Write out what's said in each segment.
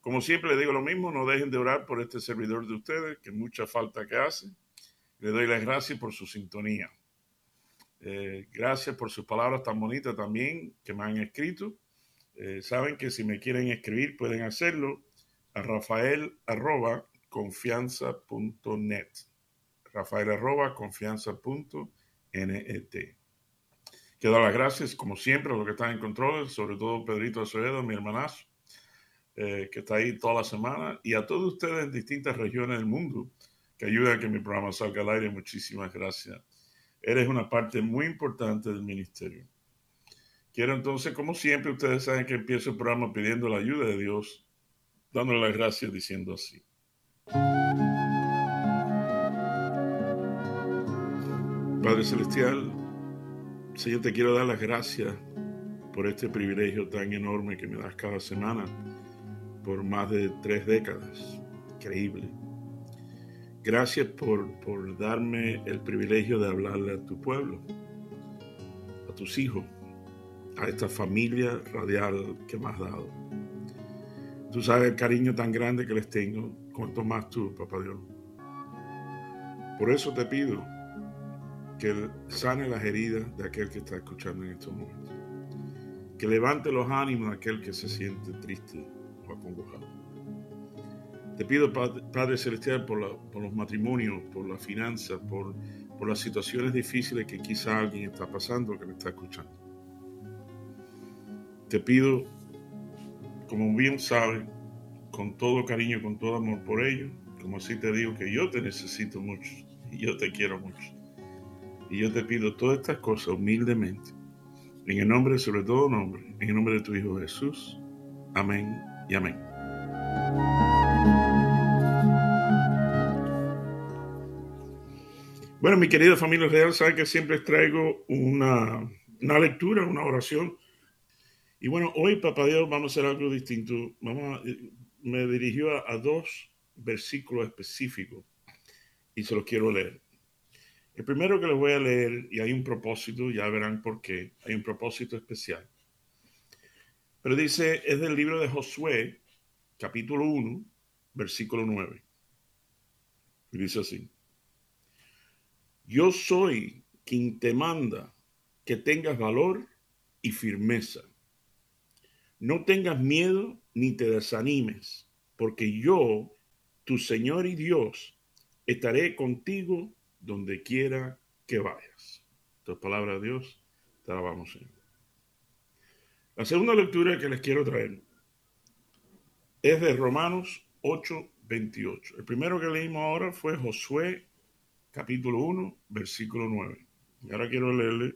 Como siempre le digo lo mismo, no dejen de orar por este servidor de ustedes, que mucha falta que hace. Le doy las gracias por su sintonía. Eh, gracias por sus palabras tan bonitas también que me han escrito. Eh, saben que si me quieren escribir pueden hacerlo a rafael arroba confianza.net. Rafael confianza.net. Quiero dar las gracias, como siempre, a los que están en control, sobre todo Pedrito Acevedo, mi hermanazo, eh, que está ahí toda la semana, y a todos ustedes en distintas regiones del mundo que ayudan a que mi programa salga al aire. Muchísimas gracias. Eres una parte muy importante del ministerio. Quiero entonces, como siempre, ustedes saben que empiezo el programa pidiendo la ayuda de Dios, dándole las gracias diciendo así. Padre Celestial, Señor, te quiero dar las gracias por este privilegio tan enorme que me das cada semana por más de tres décadas. Increíble. Gracias por, por darme el privilegio de hablarle a tu pueblo, a tus hijos, a esta familia radial que me has dado. Tú sabes el cariño tan grande que les tengo, cuanto más tú, papá Dios. Por eso te pido que sane las heridas de aquel que está escuchando en estos momentos. Que levante los ánimos de aquel que se siente triste acongojado. Te pido, Padre, Celestial, por, los matrimonios, por la finanza, por, por las situaciones difíciles que quizá alguien está pasando, que me está escuchando. Te pido, como bien sabes, con todo cariño, con todo amor por ellos, como así te digo que yo te necesito mucho y yo te quiero mucho. Y yo te pido todas estas cosas humildemente, en el nombre, sobre todo nombre, en el nombre de tu Hijo Jesús. Amén y amén. Bueno, mi querida familia real, sabe que siempre traigo una, una lectura, una oración. Y bueno, hoy, papá Dios, vamos a hacer algo distinto. Vamos me dirigió a, a dos versículos específicos y se los quiero leer. El primero que les voy a leer, y hay un propósito, ya verán por qué, hay un propósito especial. Pero dice, es del libro de Josué, capítulo 1, versículo 9. Y dice así, yo soy quien te manda que tengas valor y firmeza. No tengas miedo ni te desanimes, porque yo, tu Señor y Dios, estaré contigo donde quiera que vayas. Entonces, palabra de Dios, te la vamos a La segunda lectura que les quiero traer es de Romanos 8, 28. El primero que leímos ahora fue Josué, capítulo 1, versículo 9. Y ahora quiero leerle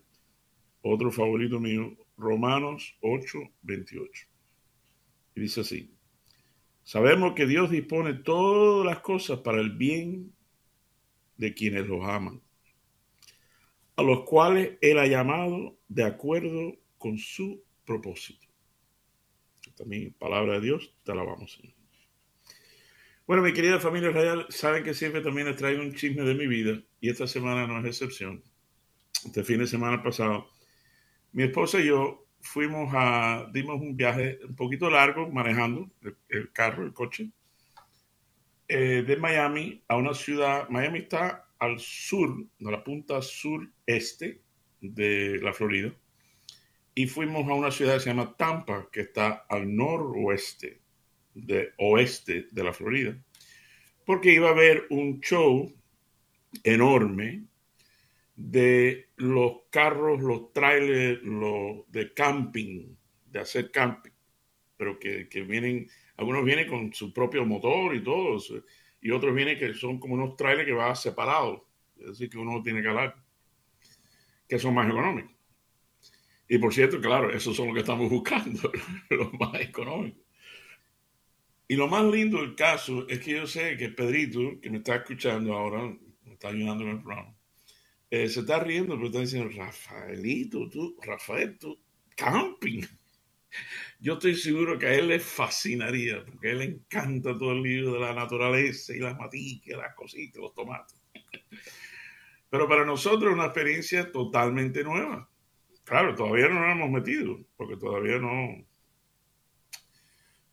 otro favorito mío, Romanos 8, 28. Y dice así, sabemos que Dios dispone todas las cosas para el bien de quienes los aman, a los cuales Él ha llamado de acuerdo con su propósito. También, palabra de Dios, te la vamos a Bueno, mi querida familia real, saben que siempre también les traigo un chisme de mi vida y esta semana no es excepción. Este fin de semana pasado, mi esposa y yo fuimos a, dimos un viaje un poquito largo manejando el carro, el coche, eh, de Miami a una ciudad, Miami está al sur, de la punta sureste de la Florida, y fuimos a una ciudad que se llama Tampa, que está al noroeste, de oeste de la Florida, porque iba a haber un show enorme de los carros, los trailers, los de camping, de hacer camping, pero que, que vienen algunos vienen con su propio motor y todo, y otros vienen que son como unos trailers que van separados, es decir, que uno tiene que hablar, que son más económicos. Y por cierto, claro, esos son los que estamos buscando, los más económicos. Y lo más lindo del caso es que yo sé que Pedrito, que me está escuchando ahora, me está ayudando en el programa, eh, se está riendo, pero está diciendo, Rafaelito, tú, Rafael, tú, camping. Yo estoy seguro que a él le fascinaría, porque a él le encanta todo el libro de la naturaleza y las maticas, las cositas, los tomates. Pero para nosotros es una experiencia totalmente nueva. Claro, todavía no nos hemos metido, porque todavía no.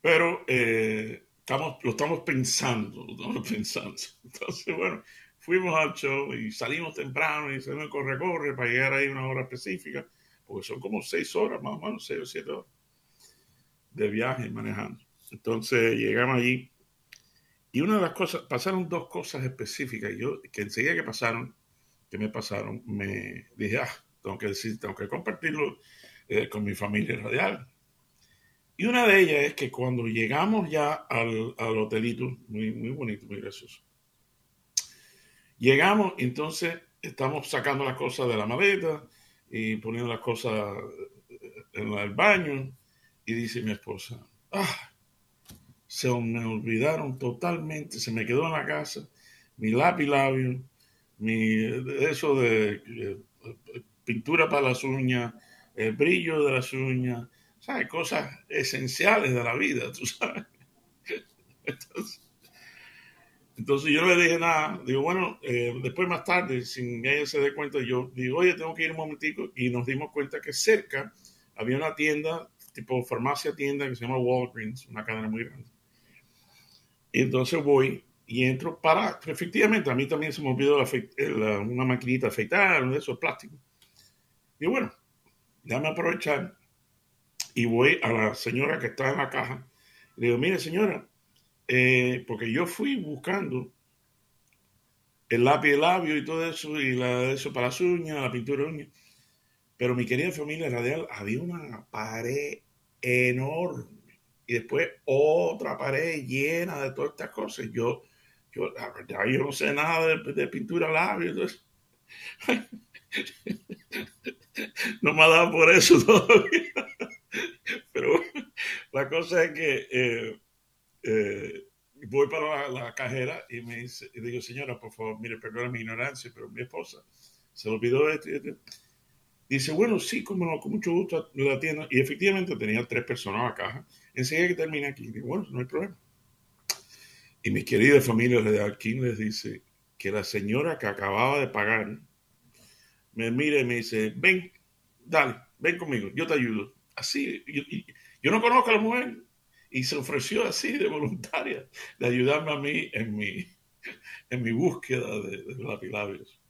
Pero eh, estamos, lo estamos pensando, lo estamos pensando. Entonces, bueno, fuimos al show y salimos temprano y salimos corre, corre para llegar ahí una hora específica, porque son como seis horas, más o menos, seis o siete horas de viaje manejando. Entonces llegamos allí y una de las cosas, pasaron dos cosas específicas. Yo, que enseguida que pasaron, que me pasaron, me dije, ah, tengo que decir, tengo que compartirlo eh, con mi familia radial. Y una de ellas es que cuando llegamos ya al, hotelito, muy, muy bonito, muy gracioso, llegamos, entonces estamos sacando las cosas de la maleta y poniendo las cosas en el baño y dice mi esposa, ah, se me olvidaron totalmente, se me quedó en la casa mi lápiz labio, mi, eso de eh, pintura para las uñas, el brillo de las uñas, ¿sabes? Cosas esenciales de la vida, tú sabes. Entonces, yo no le dije nada. Digo, bueno, eh, después más tarde, sin que ella se dé cuenta, yo digo, oye, tengo que ir un momentico. Y nos dimos cuenta que cerca había una tienda tipo farmacia tienda que se llama Walgreens, una cadena muy grande. Y entonces voy y entro para, efectivamente, a mí también se me olvidó una maquinita de afeitar, de esos plásticos. Y bueno, déjame aprovechar y voy a la señora que está en la caja. Le digo, mire señora, eh, porque yo fui buscando el lápiz de labio y todo eso, y la, eso para las uñas, la pintura de uñas. Pero mi querida familia radial, había una pared enorme y después otra pared llena de todas estas cosas. Yo, yo, la verdad, yo no sé nada de, pintura labios. no me ha dado por eso todavía. Pero la cosa es que eh, eh, voy para la, cajera y me dice, y digo, señora, por favor, mire, perdona mi ignorancia, pero mi esposa se olvidó esto y esto. Dice, bueno, sí, como no, con mucho gusto la atiendo. Y efectivamente tenía tres personas en la caja. Enseguida que termina aquí, digo, bueno, no hay problema. Y mis queridas familias de Alquín les dice que la señora que acababa de pagar me mira y me dice, ven, dale, ven conmigo, yo te ayudo. Así, yo, no conozco a la mujer y se ofreció así de voluntaria de ayudarme a mí en mi, en mi búsqueda de, de lapilabios.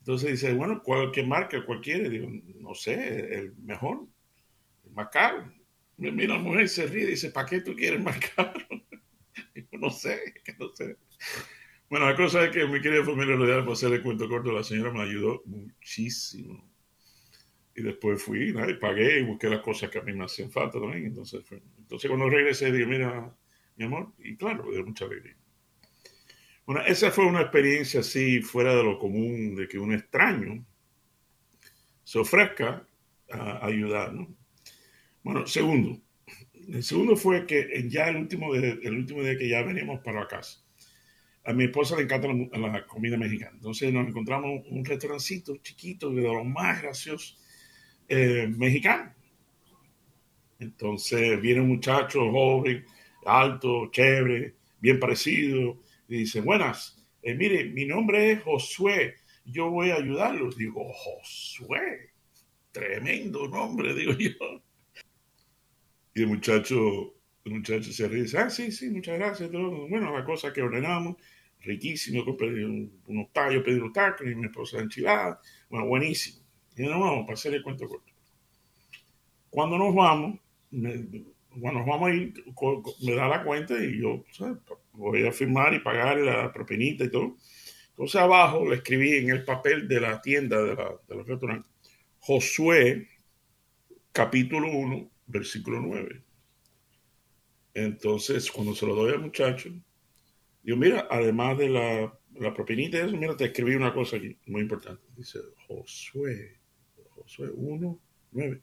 Entonces dice, bueno, ¿cuál, marca? cualquiera Digo, no sé, el mejor, el más caro. Me mira la mujer y se ríe y dice, ¿para qué tú quieres más caro? Digo, no sé, no sé. Bueno, la cosa es que mi querida familia rodeada, para hacerle cuento corto, la señora me ayudó muchísimo. Y después fui, y pagué y busqué las cosas que a mí me hacían falta también. Entonces, entonces cuando regresé, dije, mira, mi amor, y claro, me dio mucha alegría. Bueno, esa fue una experiencia así fuera de lo común, de que un extraño se ofrezca a ayudar. Bueno, segundo, el segundo fue que ya el último, el último día que ya veníamos para casa, a mi esposa le encanta la, comida mexicana. Entonces nos encontramos un restaurancito chiquito, de los más graciosos, eh, mexicano. Entonces viene un muchacho joven, alto, chévere, bien parecido, y dice, buenas, eh, mire, mi nombre es Josué, yo voy a ayudarlos. Digo, Josué, tremendo nombre, digo yo. Y el muchacho, el muchacho se ríe dice, ah, sí, sí, muchas gracias. Bueno, la cosa que ordenamos, riquísimo, unos tallos, pedí unos tacos y mi esposa enchilada, bueno, buenísimo. Y nos vamos, para hacer el cuento corto. Cuando nos vamos, cuando nos vamos a ir, me da la cuenta y yo, voy a firmar y pagar la propinita y todo. Entonces abajo le escribí en el papel de la tienda de, la, de los restaurantes, Josué, capítulo 1, versículo 9. Entonces, cuando se lo doy al muchacho, digo, mira, además de la, la propinita eso, mira, te escribí una cosa aquí, muy importante. Dice, Josué, Josué 1, 9.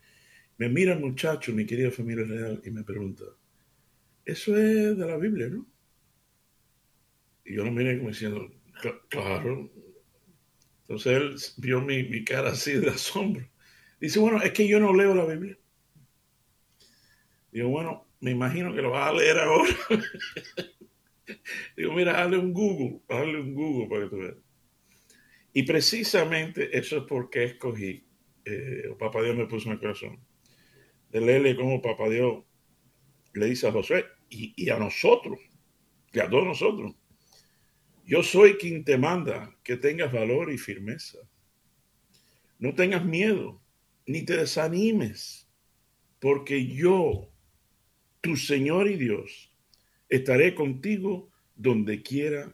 Me mira el muchacho, mi querida familia real, y me pregunta, eso es de la Biblia, ¿no? Y yo lo miré como diciendo, claro. Entonces él vio mi, mi cara así de asombro. Dice, bueno, es que yo no leo la Biblia. Digo, bueno, me imagino que lo vas a leer ahora. Digo, mira, hazle un Google, hazle un Google para que tú veas. Y precisamente eso es porque escogí, eh, Papá Dios me puso en el corazón, de leerle como Papá Dios le dice a Josué y, a nosotros, y a todos nosotros, yo soy quien te manda que tengas valor y firmeza. No tengas miedo, ni te desanimes, porque yo, tu Señor y Dios, estaré contigo donde quiera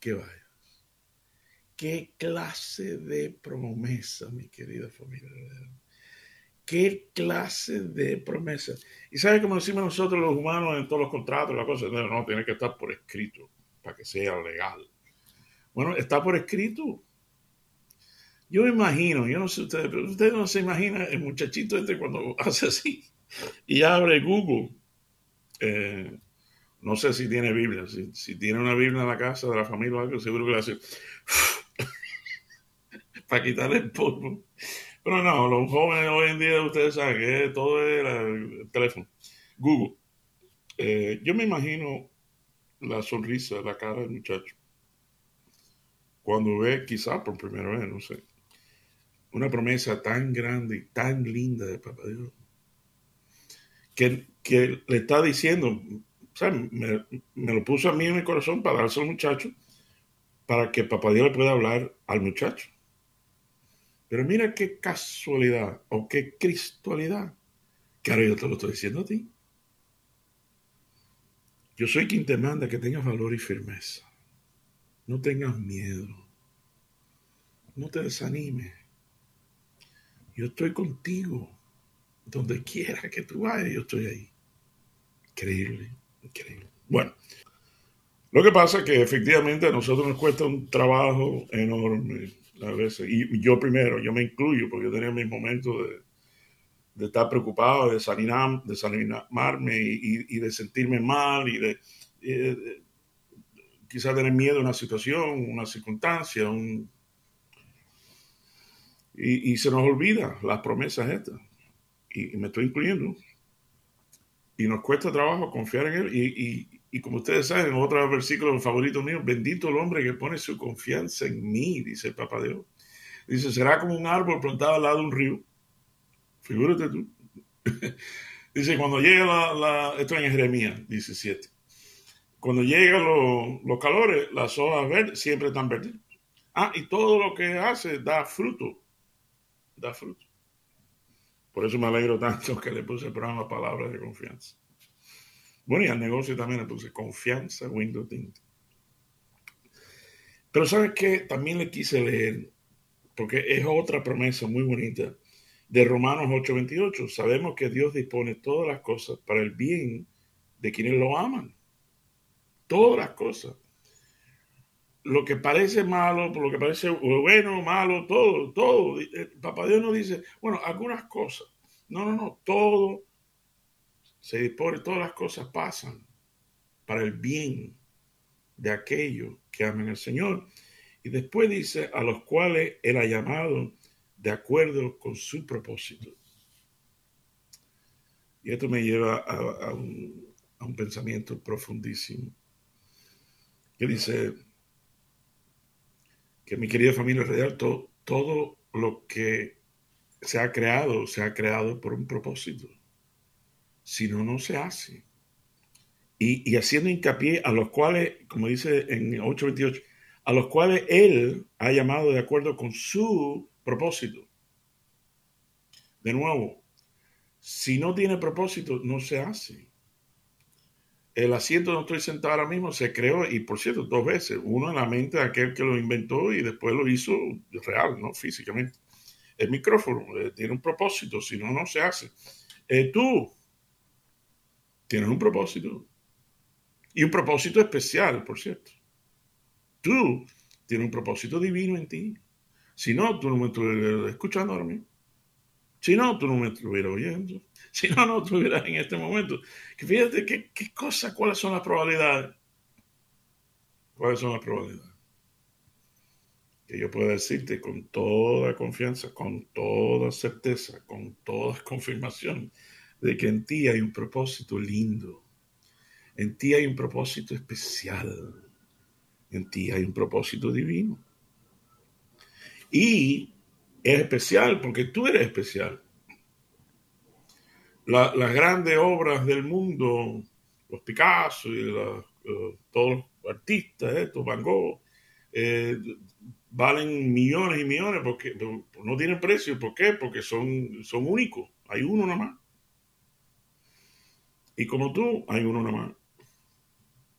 que vayas. ¿Qué clase de promesa, mi querida familia? ¿Qué clase de promesa? Y sabe cómo decimos nosotros los humanos en todos los contratos, la cosa, no, no, tiene que estar por escrito para que sea legal. Bueno, está por escrito. Yo imagino, yo no sé ustedes, pero ustedes no se imaginan el muchachito este cuando hace así y abre Google. Eh, no sé si tiene Biblia. Si, tiene una Biblia en la casa de la familia o algo, seguro que le hace para quitarle el polvo. Pero no, los jóvenes hoy en día, ustedes saben que todo es el teléfono. Google. Eh, yo me imagino la sonrisa, la cara del muchacho. Cuando ve, quizá por primera vez, no sé, una promesa tan grande y tan linda de Papá Dios, que, le está diciendo, me, lo puso a mí en el corazón para darse al muchacho, para que papá Dios le pueda hablar al muchacho. Pero mira qué casualidad o qué cristualidad, que ahora yo te lo estoy diciendo a ti. Yo soy quien te manda que tengas valor y firmeza. No tengas miedo. No te desanimes. Yo estoy contigo. Donde quiera que tú vayas, yo estoy ahí. Increíble. Increíble. Bueno, lo que pasa es que efectivamente a nosotros nos cuesta un trabajo enorme a veces, y yo primero, yo me incluyo porque yo tenía mis momentos de, estar preocupado, de desanimarme y, y, de sentirme mal y de, quizás tener miedo a una situación, una circunstancia, y, se nos olvida las promesas estas. Y me estoy incluyendo y nos cuesta trabajo confiar en Él. Y, y, como ustedes saben, otro versículo favorito mío, bendito el hombre que pone su confianza en mí, dice el Papa Dios. Dice, será como un árbol plantado al lado de un río. Figúrate tú. dice, cuando llega la, la, esto en Jeremías 17, cuando llegan los calores, las hojas verdes siempre están verdes. Ah, y todo lo que hace da fruto. Da fruto. Por eso me alegro tanto que le puse el programa Palabras de Confianza. Bueno, y al negocio también le puse Confianza Windows Tint. Pero ¿sabes qué? También le quise leer, porque es otra promesa muy bonita de Romanos 8:28. Sabemos que Dios dispone todas las cosas para el bien de quienes lo aman. Todas las cosas. Lo que parece malo, lo que parece bueno, malo, todo, todo. Eh, Papá Dios no dice, bueno, algunas cosas. No, no, no, todo se dispone, todas las cosas pasan para el bien de aquellos que aman al Señor. Y después dice, a los cuales Él ha llamado de acuerdo con su propósito. Y esto me lleva a, un, pensamiento profundísimo, que dice que mi querida familia real, todo lo que se ha creado, se ha creado por un propósito. Si no, no se hace. Y, haciendo hincapié a los cuales, como dice en 828, a los cuales Él ha llamado de acuerdo con su propósito. De nuevo, si no tiene propósito, no se hace. El asiento donde estoy sentado ahora mismo se creó, y por cierto, dos veces. Uno en la mente de aquel que lo inventó y después lo hizo real, ¿no? Físicamente el micrófono eh, tiene un propósito, si no, no se hace. Eh, tú tienes un propósito. Y un propósito especial, por cierto. Tú tienes un propósito divino en ti. Si no, tú no me estás escuchando ahora mismo. Si no, tú no me estuvieras oyendo. Si no, no estuvieras en este momento. Fíjate qué, qué cosa, cuáles son las probabilidades. ¿Cuáles son las probabilidades? Que yo pueda decirte con toda confianza, con toda certeza, con toda confirmación, de que en ti hay un propósito lindo. En ti hay un propósito especial. En ti hay un propósito divino. Y es especial porque tú eres especial. las grandes obras del mundo, los Picasso y eh, todos los artistas, estos, Van Gogh, eh, valen millones y millones porque no tienen precio. ¿Por qué? Porque son, son únicos. Hay uno nada más. Y como tú, hay uno nada más.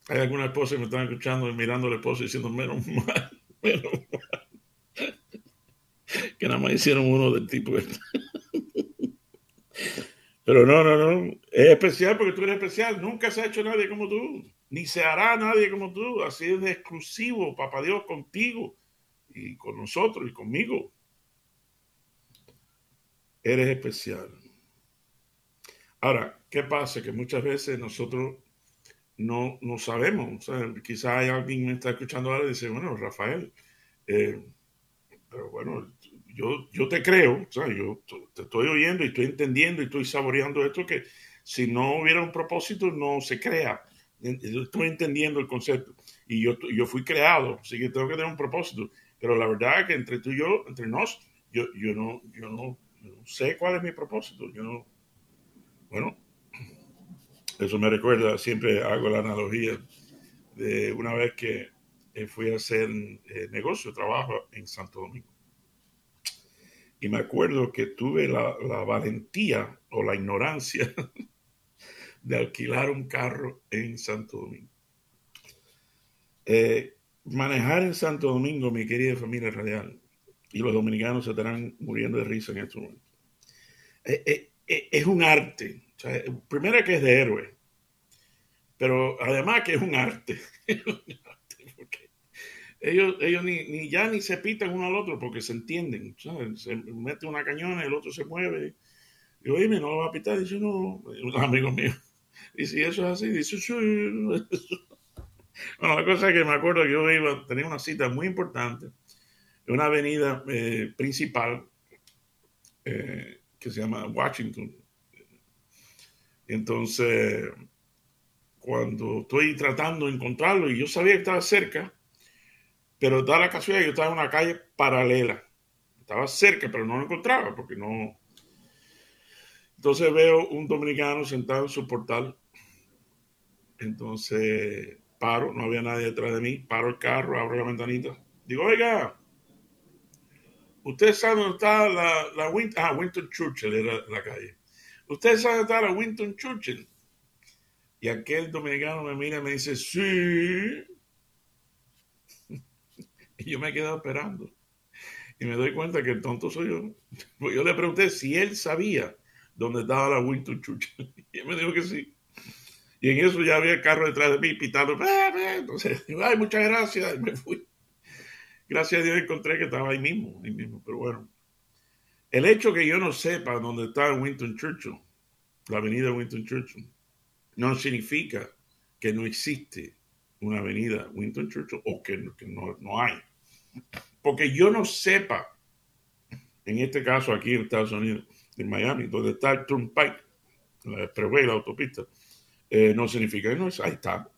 Hay algunas esposas que me están escuchando y mirando a la esposa diciendo, menos mal, menos mal. que nada más hicieron uno del tipo este. Pero no, no, no. Es especial porque tú eres especial. Nunca se ha hecho nadie como tú. Ni se hará nadie como tú. Así es de exclusivo, papá Dios, contigo y con nosotros y conmigo. Eres especial. Ahora, ¿qué pasa? Que muchas veces nosotros no, no sabemos. quizás hay alguien que me está escuchando ahora y dice, bueno, Rafael, eh, pero bueno, yo, yo te creo, yo te estoy oyendo y estoy entendiendo y estoy saboreando esto que si no hubiera un propósito no se crea. Estoy entendiendo el concepto y yo, yo fui creado, así que tengo que tener un propósito. Pero la verdad es que entre tú y yo, entre nos, yo, yo, no, yo, no, yo no sé cuál es mi propósito. Yo no, bueno, eso me recuerda, siempre hago la analogía de una vez que eh, fui a hacer eh, negocio, trabajo en Santo Domingo. Y me acuerdo que tuve la, valentía o la ignorancia de alquilar un carro en Santo Domingo. Eh, manejar en Santo Domingo, mi querida familia radial, y los dominicanos se estarán muriendo de risa en este momento. es un arte, primero que es de héroe, pero además que es un arte. ellos, ellos ni, ya ni se pitan uno al otro porque se entienden. Se mete una cañona, el otro se mueve. Y oye, no lo va a pitar. Dice, no, un amigo mío. Y si eso es así, dice, sí. Bueno, la cosa es que me acuerdo que yo iba, tenía una cita muy importante en una avenida eh, principal eh, que se llama Washington, entonces, cuando estoy tratando de encontrarlo y yo sabía que estaba cerca, pero da la casualidad que estaba en una calle paralela. Estaba cerca, pero no lo encontraba porque no. Entonces veo un dominicano sentado en su portal. Entonces paro, no había nadie detrás de mí, paro el carro, abro la ventanita. Digo, oiga, usted sabe dónde está la, la Winton, ah, Winton Churchill era la calle. ¿Usted sabe estar a Winston Churchill? Y aquel dominicano me mira y me dice, sí. yo me he quedado esperando. Y me doy cuenta que el tonto soy yo. Pues yo le pregunté si él sabía dónde estaba la Winston Churchill. Y él me dijo que sí. Y en eso ya había el carro detrás de mí pitando. Entonces, ay, muchas gracias. Y me fui. Gracias a Dios encontré que estaba ahí mismo, ahí mismo. Pero bueno, el hecho que yo no sepa dónde está Winston Churchill, la avenida Winston Churchill, no significa que no existe una avenida Winston Churchill o que, no, hay. Porque yo no sepa, en este caso aquí en Estados Unidos, en Miami, donde está el Turnpike, la expressway, la autopista, eh, no significa que no es, ahí está.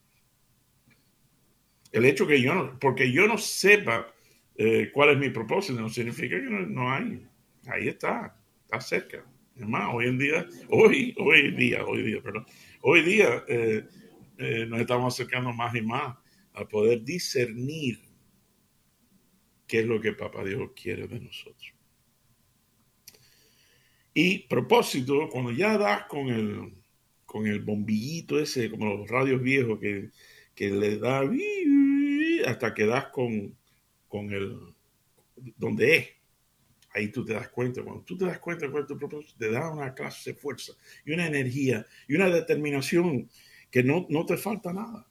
El hecho que yo no, porque yo no sepa eh, cuál es mi propósito, no significa que no hay ahí está, está cerca. Es más, hoy en día, hoy, hoy día, hoy día, perdón, hoy día eh, nos estamos acercando más y más a poder discernir qué es lo que Papá Dios quiere de nosotros. Y propósito, cuando ya das con el, con el bombillito ese, como los radios viejos que, que le da hasta que das con, con el donde es, ahí tú te das cuenta. Cuando tú te das cuenta de tu propósito, te da una clase de fuerza y una energía y una determinación que no, no te falta nada.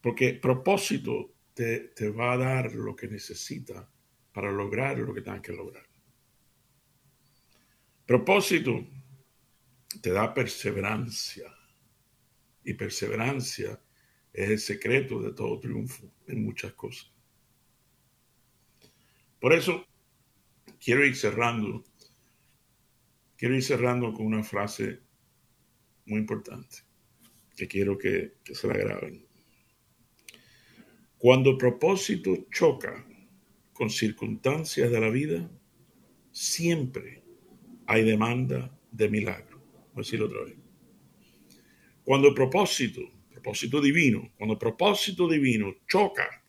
Porque propósito te, va a dar lo que necesita para lograr lo que tengas que lograr. Propósito te da perseverancia. Y perseverancia es el secreto de todo triunfo en muchas cosas. Por eso quiero ir cerrando. Quiero ir cerrando con una frase muy importante que quiero que, que se la graben. Cuando propósito choca con circunstancias de la vida, siempre hay demanda de milagro. Voy a decirlo otra vez. Cuando propósito, propósito divino, cuando propósito divino choca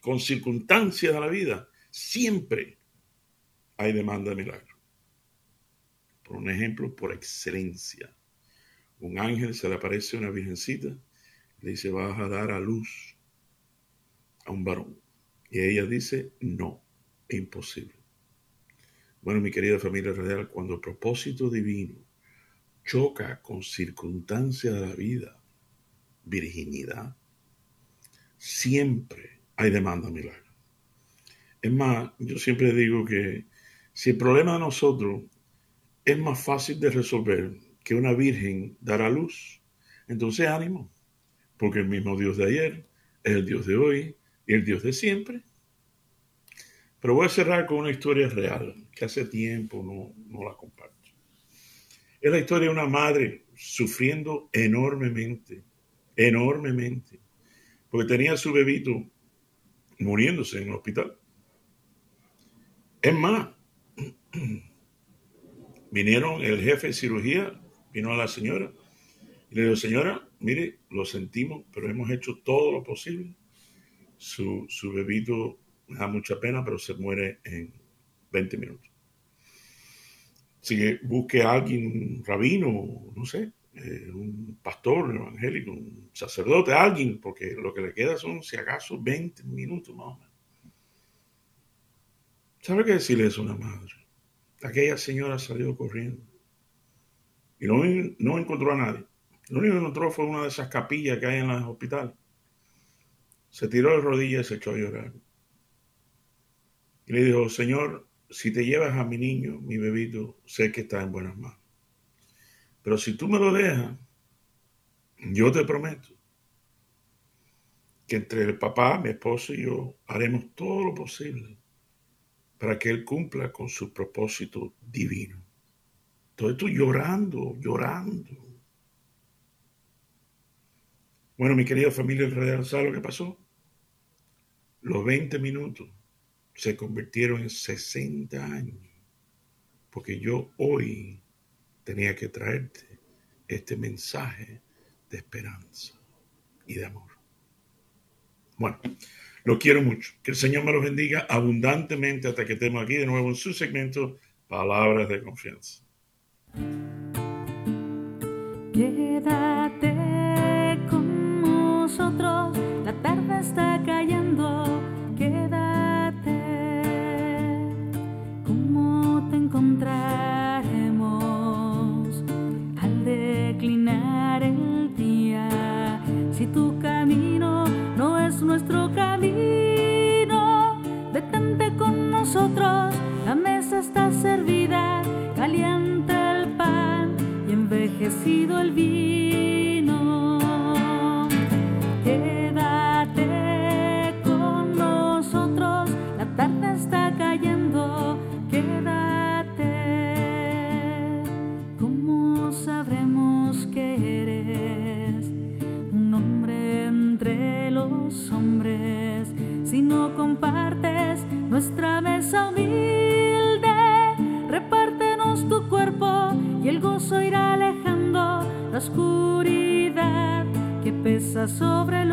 con circunstancias de la vida, siempre hay demanda de milagro. Por un ejemplo, por excelencia. Un ángel se le aparece a una virgencita, le dice, vas a dar a luz a un varón. Y ella dice, no, imposible. Bueno, mi querida familia radial, cuando el propósito divino choca con circunstancias de la vida, virginidad, siempre hay demanda milagro. Es más, yo siempre digo que si el problema de nosotros es más fácil de resolver que una virgen dar a luz, entonces ánimo, porque el mismo Dios de ayer es el Dios de hoy el Dios de siempre. Pero voy a cerrar con una historia real que hace tiempo no, no la comparto. Es la historia de una madre sufriendo enormemente, enormemente, porque tenía a su bebito muriéndose en el hospital. Es más, vinieron el jefe de cirugía, vino a la señora y le dijo, señora, mire, lo sentimos, pero hemos hecho todo lo posible. Su, su bebito da mucha pena, pero se muere en 20 minutos. Así que busque a alguien, rabino, no sé, eh, un pastor evangélico, un sacerdote, alguien, porque lo que le queda son, si acaso, 20 minutos más o menos. ¿Sabe qué decirle eso a una madre? Aquella señora salió corriendo y no, no encontró a nadie. Lo único que encontró fue una de esas capillas que hay en los hospitales. Se tiró de rodillas y se echó a llorar. Y le dijo, Señor, si te llevas a mi niño, mi bebito, sé que está en buenas manos. Pero si tú me lo dejas, yo te prometo que entre el papá, mi esposo y yo haremos todo lo posible para que él cumpla con su propósito divino. Todo esto llorando, llorando. Bueno, mi querida familia ¿sabe lo que pasó? Los 20 minutos se convirtieron en 60 años, porque yo hoy tenía que traerte este mensaje de esperanza y de amor. Bueno, lo quiero mucho. Que el Señor me los bendiga abundantemente hasta que estemos aquí de nuevo en su segmento Palabras de Confianza. Quédate con nosotros, la tarde está cayendo. La mesa está servida, caliente el pan y envejecido el vino. Compartes nuestra humilde, repártenos tu cuerpo y el gozo irá alejando la oscuridad que pesa sobre el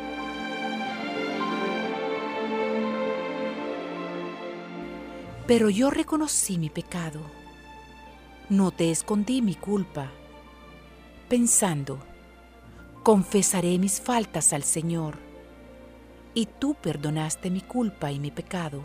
Pero yo reconocí mi pecado. No te escondí mi culpa. Pensando, confesaré mis faltas al Señor. Y tú perdonaste mi culpa y mi pecado.